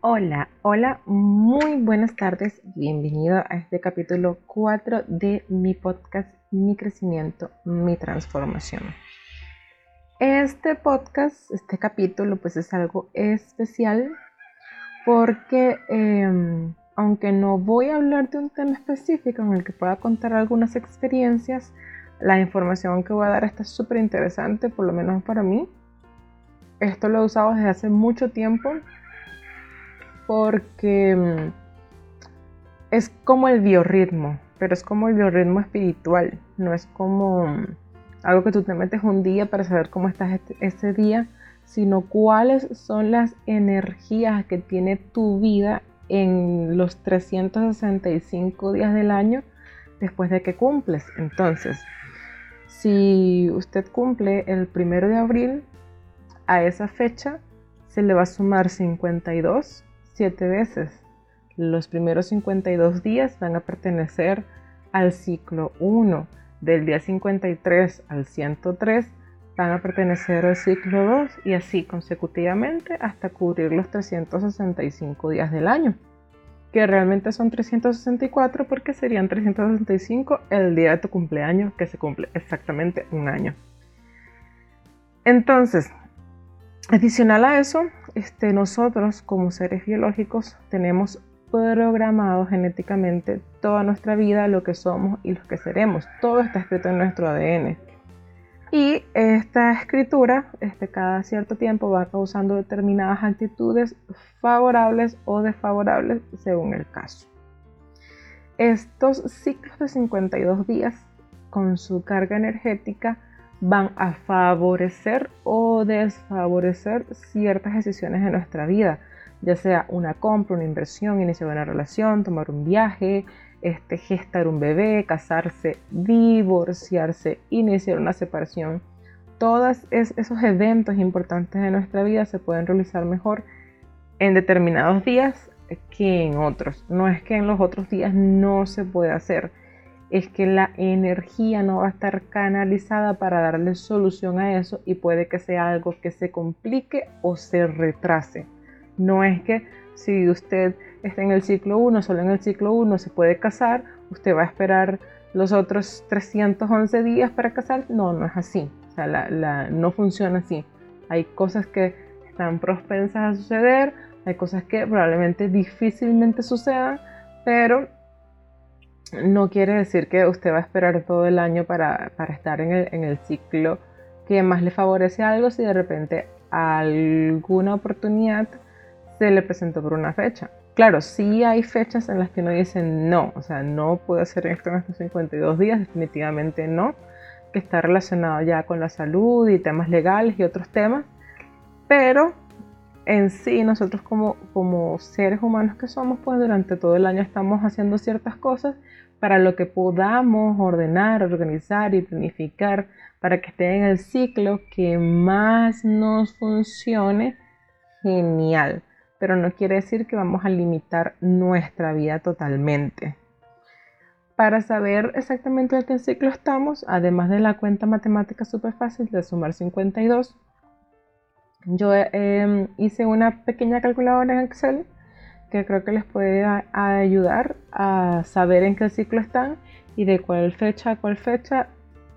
Hola, hola, muy buenas tardes. Bienvenido a este capítulo 4 de mi podcast Mi crecimiento, mi transformación. Este podcast, este capítulo, pues es algo especial porque em, aunque no voy a hablar de un tema específico en el que pueda contar algunas experiencias, la información que voy a dar está súper interesante, por lo menos para mí. Esto lo he usado desde hace mucho tiempo porque mm, es como el biorritmo, pero es como el biorritmo espiritual, no es como mm, algo que tú te metes un día para saber cómo estás este, ese día, sino cuáles son las energías que tiene tu vida en los 365 días del año después de que cumples. Entonces, si usted cumple el primero de abril, a esa fecha se le va a sumar 52 siete veces. Los primeros 52 días van a pertenecer al ciclo 1. Del día 53 al 103 van a pertenecer al ciclo 2 y así consecutivamente hasta cubrir los 365 días del año, que realmente son 364 porque serían 365 el día de tu cumpleaños que se cumple exactamente un año. Entonces, adicional a eso, este, nosotros como seres biológicos tenemos programado genéticamente toda nuestra vida, lo que somos y lo que seremos. Todo está escrito en nuestro ADN. Y esta escritura, este, cada cierto tiempo, va causando determinadas actitudes favorables o desfavorables según el caso. Estos ciclos de 52 días, con su carga energética, van a favorecer o desfavorecer ciertas decisiones de nuestra vida, ya sea una compra, una inversión, iniciar una relación, tomar un viaje, este, gestar un bebé, casarse, divorciarse, iniciar una separación. Todos esos eventos importantes de nuestra vida se pueden realizar mejor en determinados días que en otros. No es que en los otros días no se puede hacer es que la energía no va a estar canalizada para darle solución a eso y puede que sea algo que se complique o se retrase. No es que si usted está en el ciclo 1, solo en el ciclo 1 se puede casar, usted va a esperar los otros 311 días para casar. No, no es así. O sea, la, no funciona así. Hay cosas que están propensas a suceder, hay cosas que probablemente difícilmente sucedan, pero no quiere decir que usted va a esperar todo el año para, estar en el, ciclo que más le favorece algo si de repente alguna oportunidad se le presentó por una fecha. Claro, sí hay fechas en las que uno dice no, o sea, no puedo hacer esto en estos 52 días, definitivamente no, que está relacionado ya con la salud y temas legales y otros temas, pero en sí nosotros como, como seres humanos que somos, pues durante todo el año estamos haciendo ciertas cosas para lo que podamos ordenar, organizar y planificar para que esté en el ciclo que más nos funcione, genial. Pero no quiere decir que vamos a limitar nuestra vida totalmente. Para saber exactamente en qué ciclo estamos, además de la cuenta matemática súper fácil de sumar 52, yo em, hice una pequeña calculadora en Excel que creo que les puede ayudar a saber en qué ciclo están y de cuál fecha a cuál fecha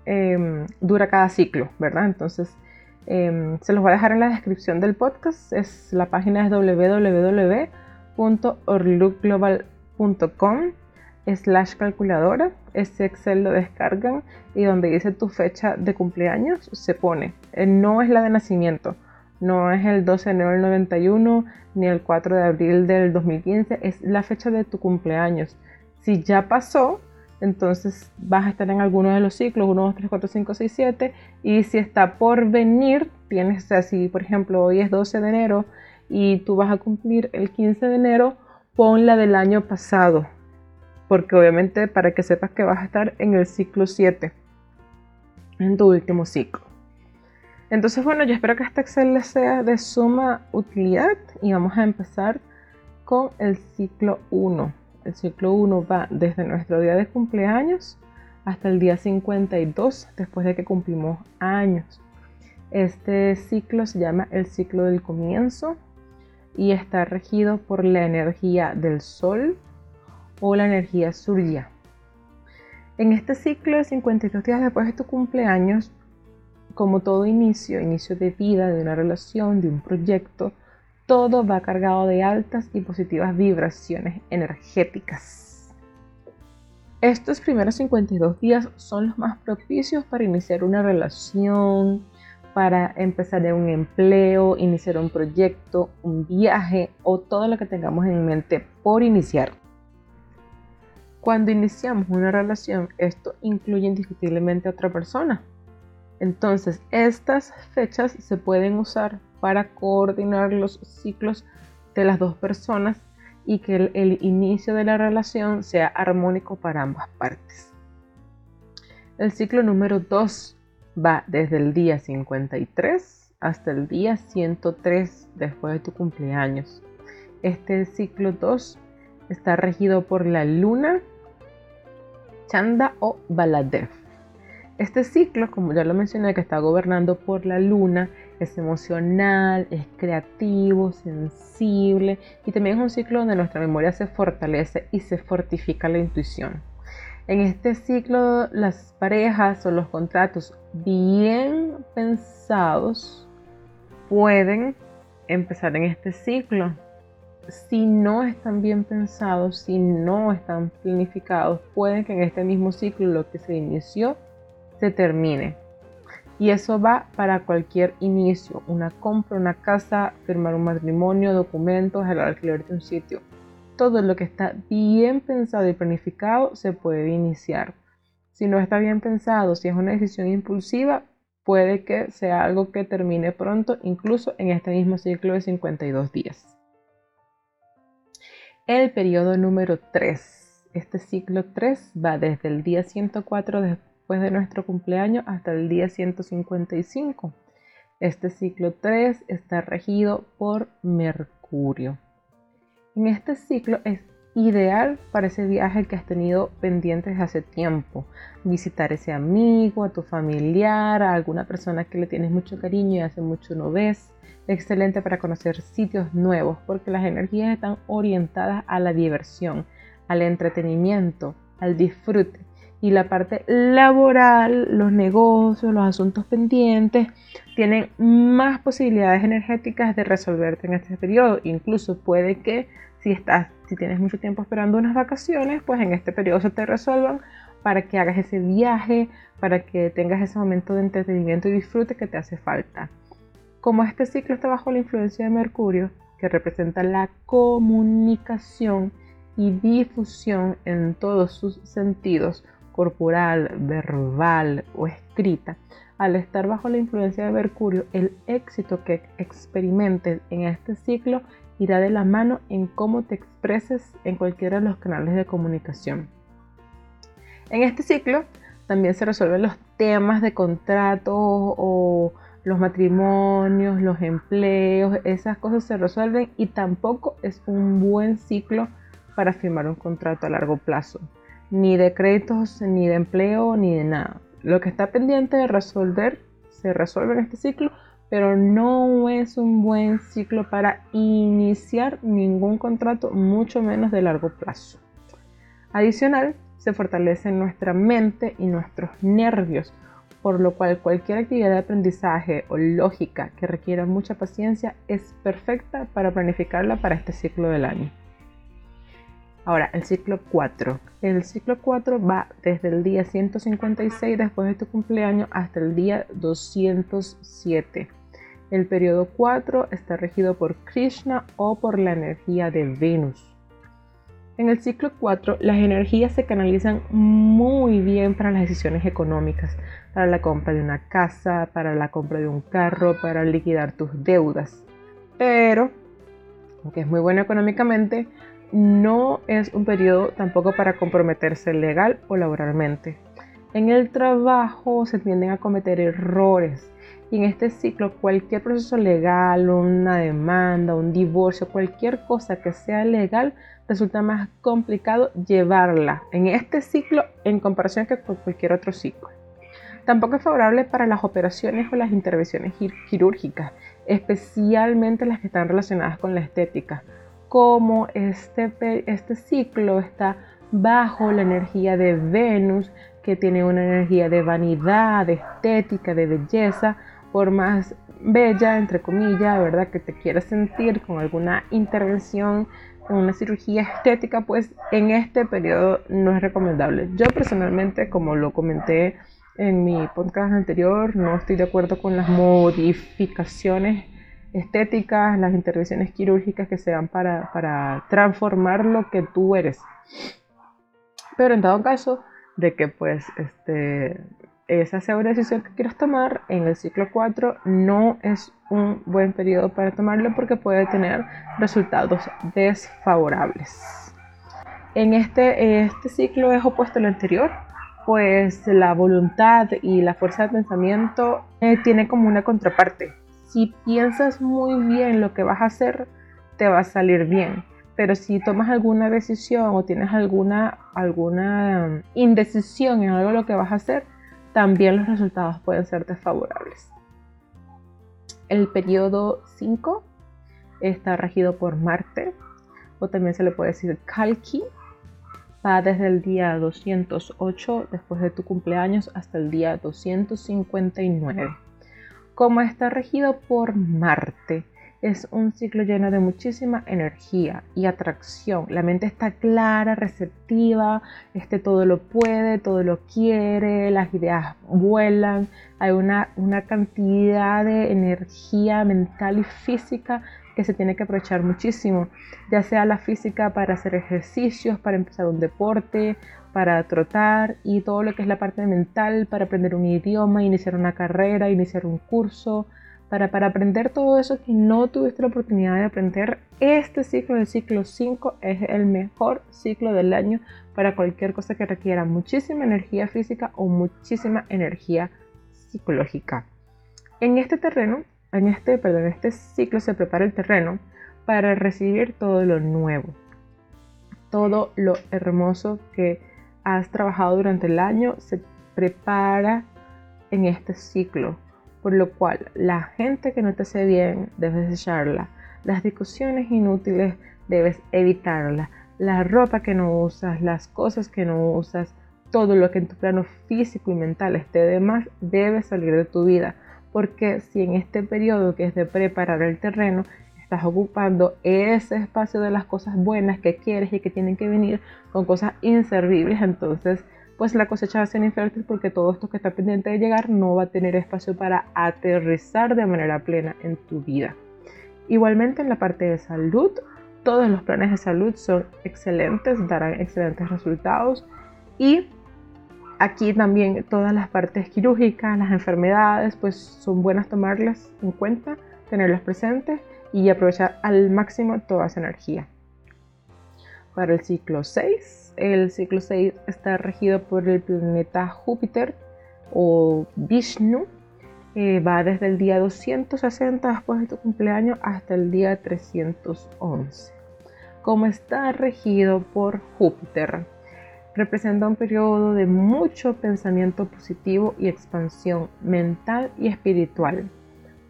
em, dura cada ciclo, ¿verdad? Entonces, em, se los voy a dejar en la descripción del podcast. Es, la página es www.orlookglobal.com slash calculadora. Ese Excel lo descargan y donde dice tu fecha de cumpleaños se pone. Eh, no es la de nacimiento no es el 12 de enero del 91 ni el 4 de abril del 2015, es la fecha de tu cumpleaños. Si ya pasó, entonces vas a estar en alguno de los ciclos, 1, 2, 3, 4, 5, 6, 7. Y si está por venir, tienes, o sea, si por ejemplo hoy es 12 de enero y tú vas a cumplir el 15 de enero, pon la del año pasado. Porque obviamente para que sepas que vas a estar en el ciclo 7, en tu último ciclo. Entonces, bueno, yo espero que este Excel les sea de suma utilidad y vamos a empezar con el ciclo 1. El ciclo 1 va desde nuestro día de cumpleaños hasta el día 52 después de que cumplimos años. Este ciclo se llama el ciclo del comienzo y está regido por la energía del Sol o la energía surya. En este ciclo de 52 días después de tu cumpleaños, como todo inicio, inicio de vida, de una relación, de un proyecto, todo va cargado de altas y positivas vibraciones energéticas. Estos primeros 52 días son los más propicios para iniciar una relación, para empezar un empleo, iniciar un proyecto, un viaje o todo lo que tengamos en mente por iniciar. Cuando iniciamos una relación, esto incluye indiscutiblemente a otra persona. Entonces, estas fechas se pueden usar para coordinar los ciclos de las dos personas y que el, inicio de la relación sea armónico para ambas partes. El ciclo número 2 va desde el día 53 hasta el día 103 después de tu cumpleaños. Este ciclo 2 está regido por la luna, Chanda o Baladev. Este ciclo, como ya lo mencioné, que está gobernando por la luna, es emocional, es creativo, sensible y también es un ciclo donde nuestra memoria se fortalece y se fortifica la intuición. En este ciclo las parejas o los contratos bien pensados pueden empezar en este ciclo. Si no están bien pensados, si no están planificados, pueden que en este mismo ciclo lo que se inició se termine. Y eso va para cualquier inicio, una compra, una casa, firmar un matrimonio, documentos, el alquiler de un sitio todo lo que está bien pensado y planificado se puede iniciar. Si no está bien pensado, si es una decisión impulsiva, puede que sea algo que termine pronto, incluso en este mismo ciclo de 52 días. El periodo número 3. Este ciclo 3 va desde el día 104 después de nuestro cumpleaños hasta el día 155. Este ciclo 3 está regido por Mercurio. En este ciclo es ideal para ese viaje que has tenido pendientes hace tiempo. Visitar ese amigo, a tu familiar, a alguna persona que le tienes mucho cariño y hace mucho no ves. Excelente para conocer sitios nuevos porque las energías están orientadas a la diversión, al entretenimiento, al disfrute. Y la parte laboral, los negocios, los asuntos pendientes, tienen más posibilidades energéticas de resolverte en este periodo. Incluso puede que si, estás, si tienes mucho tiempo esperando unas vacaciones, pues en este periodo se te resuelvan para que hagas ese viaje, para que tengas ese momento de entretenimiento y disfrute que te hace falta. Como este ciclo está bajo la influencia de Mercurio, que representa la comunicación y difusión en todos sus sentidos, corporal, verbal o escrita, al estar bajo la influencia de Mercurio, el éxito que experimentes en este ciclo irá de la mano en cómo te expreses en cualquiera de los canales de comunicación. En este ciclo también se resuelven los temas de contrato o los matrimonios, los empleos, esas cosas se resuelven y tampoco es un buen ciclo para firmar un contrato a largo plazo, ni de créditos, ni de empleo, ni de nada. Lo que está pendiente de resolver se resuelve en este ciclo, pero no es un buen ciclo para iniciar ningún contrato, mucho menos de largo plazo. Adicional, se fortalece nuestra mente y nuestros nervios, por lo cual cualquier actividad de aprendizaje o lógica que requiera mucha paciencia es perfecta para planificarla para este ciclo del año. Ahora, el ciclo 4. El ciclo 4 va desde el día 156 después de tu cumpleaños hasta el día 207. El periodo 4 está regido por Krishna o por la energía de Venus. En el ciclo 4, las energías se canalizan muy bien para las decisiones económicas, para la compra de una casa, para la compra de un carro, para liquidar tus deudas. Pero, aunque es muy bueno económicamente, no es un periodo tampoco para comprometerse legal o laboralmente. En el trabajo se tienden a cometer errores y en este ciclo, cualquier proceso legal, una demanda, un divorcio, cualquier cosa que sea legal, resulta más complicado llevarla en este ciclo en comparación que con cualquier otro ciclo. Tampoco es favorable para las operaciones o las intervenciones quirúrgicas. especialmente las que están relacionadas con la estética. Como este, este ciclo está bajo la energía de Venus, que tiene una energía de vanidad, de estética, de belleza, por más bella, entre comillas, ¿verdad? Que te quieras sentir con alguna intervención, una cirugía estética, pues en este periodo no es recomendable. Yo personalmente, como lo comenté en mi podcast anterior, no estoy de acuerdo con las modificaciones estéticas, las intervenciones quirúrgicas que sean para, para transformar lo que tú eres. Pero en dado caso de que pues este, esa sea una decisión que quieras tomar en el ciclo 4, no es un buen periodo para tomarlo porque puede tener resultados desfavorables. En este, este ciclo es opuesto al anterior, pues la voluntad y la fuerza de pensamiento eh, tiene como una contraparte. Si piensas muy bien lo que vas a hacer, te va a salir bien. Pero si tomas alguna decisión o tienes alguna, alguna indecisión en algo lo que vas a hacer, también los resultados pueden ser desfavorables. El periodo 5 está regido por Marte, o también se le puede decir Kalki. Va desde el día 208 después de tu cumpleaños hasta el día 259. Como está regido por Marte, es un ciclo lleno de muchísima energía y atracción. La mente está clara, receptiva, este todo lo puede, todo lo quiere, las ideas vuelan, hay una, una cantidad de energía mental y física que se tiene que aprovechar muchísimo, ya sea la física para hacer ejercicios, para empezar un deporte, para trotar y todo lo que es la parte mental para aprender un idioma, iniciar una carrera, iniciar un curso, para, para aprender todo eso que no tuviste la oportunidad de aprender, este ciclo, el ciclo 5, es el mejor ciclo del año para cualquier cosa que requiera muchísima energía física o muchísima energía psicológica. En este terreno, en este, perdón, este ciclo se prepara el terreno para recibir todo lo nuevo, todo lo hermoso que has trabajado durante el año se prepara en este ciclo por lo cual la gente que no te hace bien debes echarla, las discusiones inútiles debes evitarla, la ropa que no usas, las cosas que no usas, todo lo que en tu plano físico y mental esté de más debe salir de tu vida, porque si en este periodo que es de preparar el terreno estás ocupando ese espacio de las cosas buenas que quieres y que tienen que venir con cosas inservibles, entonces pues la cosecha va a ser infértil porque todo esto que está pendiente de llegar no va a tener espacio para aterrizar de manera plena en tu vida. Igualmente en la parte de salud, todos los planes de salud son excelentes, darán excelentes resultados y aquí también todas las partes quirúrgicas, las enfermedades, pues son buenas tomarlas en cuenta, tenerlas presentes y aprovechar al máximo toda esa energía. Para el ciclo 6 el ciclo 6 está regido por el planeta Júpiter o Vishnu. va desde el día 260 después de tu cumpleaños hasta el día 311. Como está regido por Júpiter, representa un periodo de mucho pensamiento positivo y expansión mental y espiritual.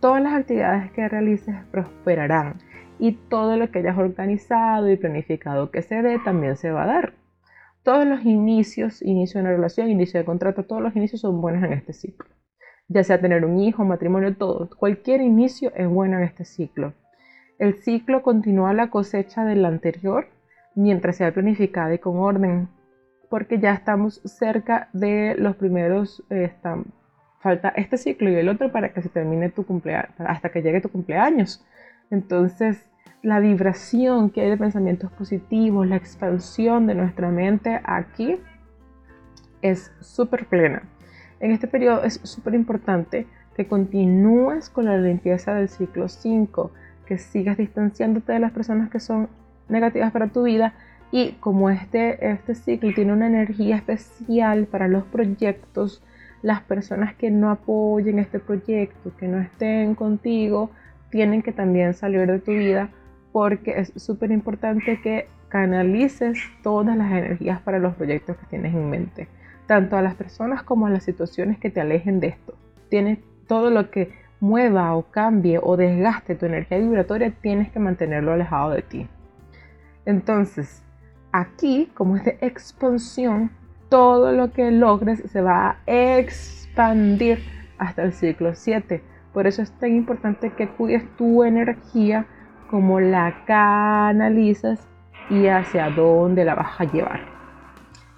Todas las actividades que realices prosperarán y todo lo que hayas organizado y planificado que se dé también se va a dar todos los inicios, inicio de una relación, inicio de contrato, todos los inicios son buenos en este ciclo. Ya sea tener un hijo, matrimonio, todo. Cualquier inicio es bueno en este ciclo. El ciclo continúa la cosecha del anterior mientras sea planificada y con orden, porque ya estamos cerca de los primeros, eh, falta este ciclo y el otro para que se termine tu cumpleaños, hasta que llegue tu cumpleaños. Entonces, la vibración que hay de pensamientos positivos, la expansión de nuestra mente aquí es súper plena. En este periodo es súper importante que continúes con la limpieza del ciclo 5, que sigas distanciándote de las personas que son negativas para tu vida y como este, este ciclo tiene una energía especial para los proyectos, las personas que no apoyen este proyecto, que no estén contigo, tienen que también salir de tu vida porque es súper importante que canalices todas las energías para los proyectos que tienes en mente, tanto a las personas como a las situaciones que te alejen de esto. Tienes todo lo que mueva o cambie o desgaste tu energía vibratoria, tienes que mantenerlo alejado de ti. Entonces, aquí, como es de expansión, todo lo que logres se va a expandir hasta el ciclo 7. Por eso es tan importante que cuides tu energía, como la canalizas y hacia dónde la vas a llevar.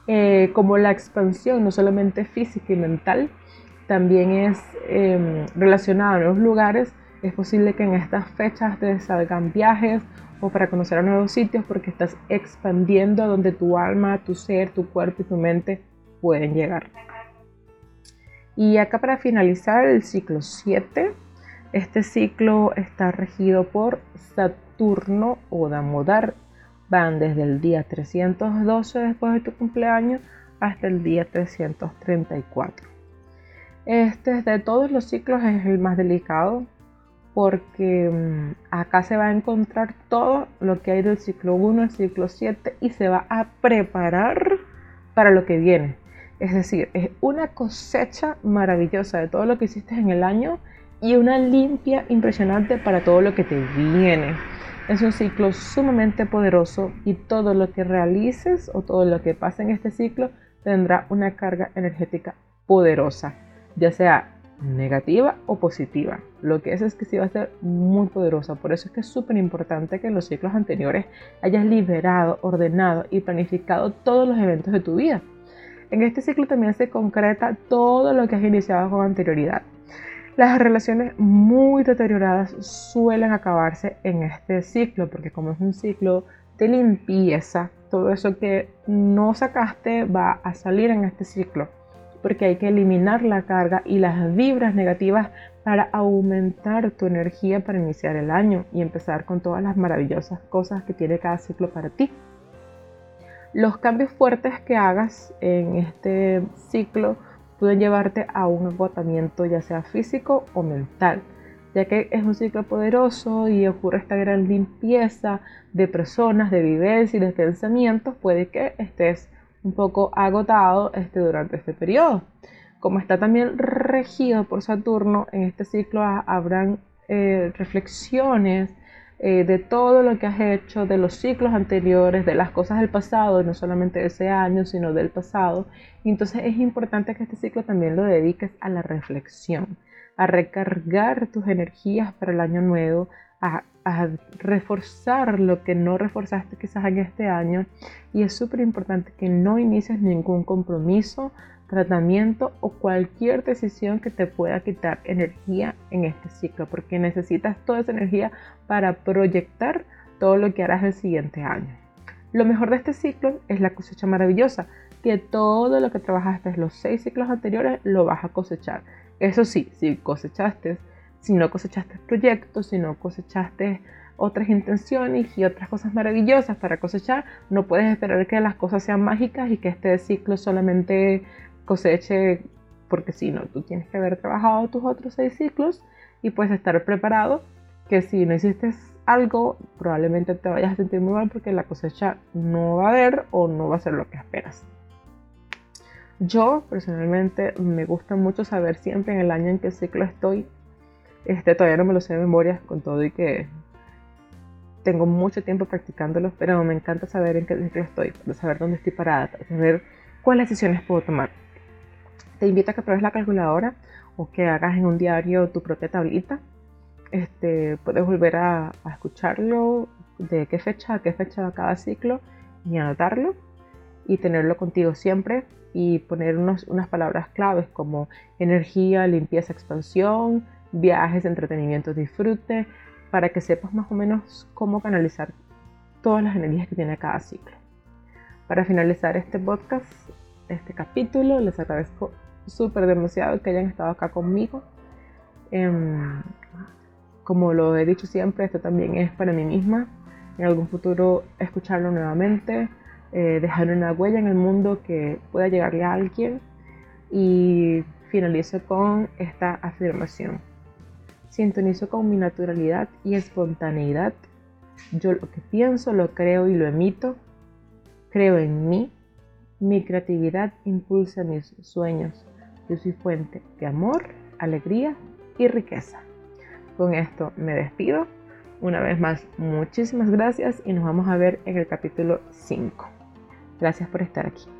Eh, como la expansión, no solamente física y mental, también es em, relacionada a nuevos lugares. Es posible que en estas fechas te salgan viajes o para conocer a nuevos sitios porque estás expandiendo donde tu alma, tu ser, tu cuerpo y tu mente pueden llegar. Y acá para finalizar el ciclo 7, este ciclo está regido por Saturno o Damodar. Van desde el día 312 después de tu cumpleaños hasta el día 334. Este de todos los ciclos es el más delicado porque mm, acá se va a encontrar todo lo que hay del ciclo 1 al ciclo 7 y se va a preparar para lo que viene. Es decir, es una cosecha maravillosa de todo lo que hiciste en el año y una limpia impresionante para todo lo que te viene. Es un ciclo sumamente poderoso y todo lo que realices o todo lo que pase en este ciclo tendrá una carga energética poderosa, ya sea negativa o positiva. Lo que es es que sí va a ser muy poderosa. Por eso es que es súper importante que en los ciclos anteriores hayas liberado, ordenado y planificado todos los eventos de tu vida. En este ciclo también se concreta todo lo que has iniciado con anterioridad. Las relaciones muy deterioradas suelen acabarse en este ciclo, porque como es un ciclo de limpieza, todo eso que no sacaste va a salir en este ciclo porque hay que eliminar la carga y las vibras negativas para aumentar tu energía para iniciar el año y empezar con todas las maravillosas cosas que tiene cada ciclo para ti. Los cambios fuertes que hagas en este ciclo pueden llevarte a un agotamiento ya sea físico o mental, ya que es un ciclo poderoso y ocurre esta gran limpieza de personas, de vivencias y de pensamientos, puede que estés un poco agotado este, durante este periodo. Como está también regido por Saturno, en este ciclo habrán eh, reflexiones eh, de todo lo que has hecho, de los ciclos anteriores, de las cosas del pasado, no solamente de ese año, sino del pasado. Entonces es importante que este ciclo también lo dediques a la reflexión, a recargar tus energías para el año nuevo, a, reforzar lo que no reforzaste quizás en este año y es súper importante que no inicies ningún compromiso, tratamiento o cualquier decisión que te pueda quitar energía en este ciclo porque necesitas toda esa energía para proyectar todo lo que harás el siguiente año. Lo mejor de este ciclo es la cosecha maravillosa, que todo lo que trabajaste en los seis ciclos anteriores lo vas a cosechar. Eso sí, si cosechaste si no cosechaste proyectos, si no cosechaste otras intenciones y otras cosas maravillosas para cosechar, no puedes esperar que las cosas sean mágicas y que este ciclo solamente coseche porque si no, tú tienes que haber trabajado tus otros seis ciclos y puedes estar preparado que si no hiciste algo, probablemente te vayas a sentir muy mal porque la cosecha no va a haber o no va a ser lo que esperas. Yo personalmente me gusta mucho saber siempre en el año en qué ciclo estoy este, todavía no me lo sé de memoria, con todo y que tengo mucho tiempo practicándolo, pero me encanta saber en qué ciclo estoy, saber dónde estoy parada, saber cuáles decisiones puedo tomar. Te invito a que pruebes la calculadora o que hagas en un diario tu propia tablita. Este, puedes volver a, escucharlo, de qué fecha a qué fecha va cada ciclo y anotarlo y tenerlo contigo siempre y poner unas palabras claves como energía, limpieza, expansión, viajes, entretenimiento, disfrute, para que sepas más o menos cómo canalizar todas las energías que tiene cada ciclo. Para finalizar este podcast, este capítulo, les agradezco súper demasiado que hayan estado acá conmigo. Em, como lo he dicho siempre, esto también es para mí misma. En algún futuro escucharlo nuevamente, eh, dejar una huella en el mundo que pueda llegarle a alguien. Y finalizo con esta afirmación. Sintonizo con mi naturalidad y espontaneidad. Yo lo que pienso, lo creo y lo emito. Creo en mí. Mi creatividad impulsa mis sueños. Yo soy fuente de amor, alegría y riqueza. Con esto me despido. Una vez más, muchísimas gracias y nos vamos a ver en el capítulo 5. Gracias por estar aquí.